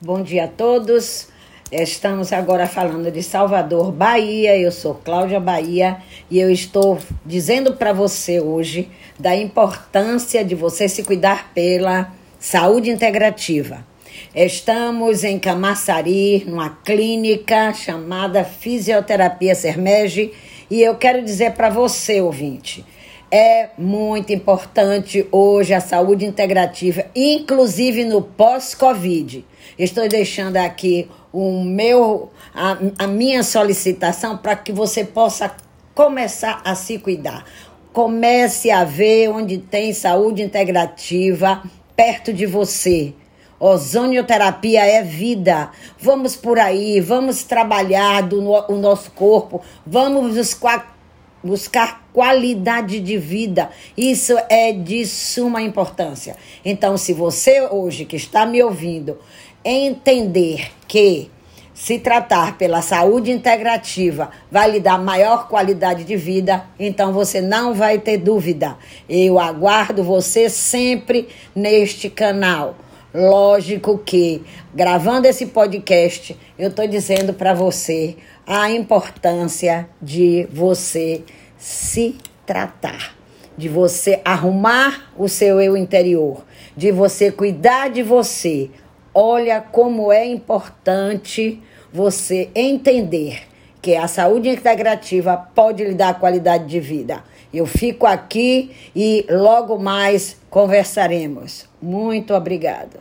Bom dia a todos. Estamos agora falando de Salvador, Bahia. Eu sou Cláudia Bahia e eu estou dizendo para você hoje da importância de você se cuidar pela saúde integrativa. Estamos em Camaçari, numa clínica chamada Fisioterapia Sermege, e eu quero dizer para você, ouvinte, é muito importante hoje a saúde integrativa, inclusive no pós-Covid. Estou deixando aqui o meu, a, a minha solicitação para que você possa começar a se cuidar. Comece a ver onde tem saúde integrativa perto de você. Ozonioterapia é vida. Vamos por aí, vamos trabalhar do no, o nosso corpo, vamos buscar, buscar qualidade de vida. Isso é de suma importância. Então, se você hoje que está me ouvindo entender que se tratar pela saúde integrativa vai lhe dar maior qualidade de vida, então você não vai ter dúvida. Eu aguardo você sempre neste canal. Lógico que, gravando esse podcast, eu estou dizendo para você a importância de você se tratar, de você arrumar o seu eu interior, de você cuidar de você. Olha como é importante você entender que a saúde integrativa pode lhe dar qualidade de vida. Eu fico aqui e logo mais conversaremos. Muito obrigada.